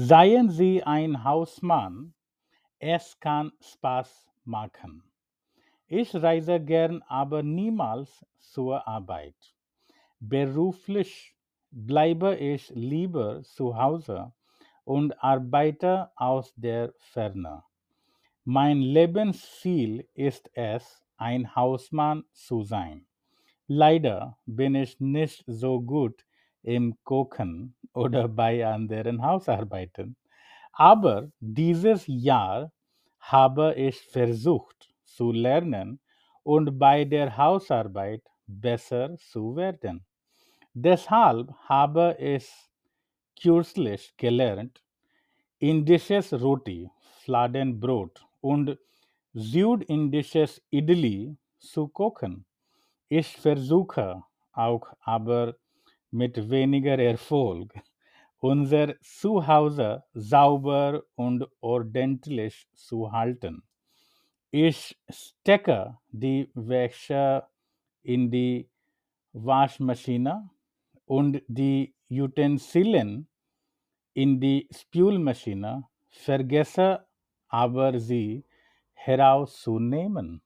Seien Sie ein Hausmann, es kann Spaß machen. Ich reise gern, aber niemals zur Arbeit. Beruflich bleibe ich lieber zu Hause und arbeite aus der Ferne. Mein Lebensziel ist es, ein Hausmann zu sein. Leider bin ich nicht so gut im Kochen oder bei anderen Hausarbeiten. Aber dieses Jahr habe ich versucht zu lernen und bei der Hausarbeit besser zu werden. Deshalb habe ich kürzlich gelernt, indisches Roti, Fladenbrot und südindisches Idli zu kochen. Ich versuche auch, aber mit weniger Erfolg, unser Zuhause sauber und ordentlich zu halten. Ich stecke die Wäsche in die Waschmaschine und die Utensilien in die Spülmaschine, vergesse aber sie herauszunehmen.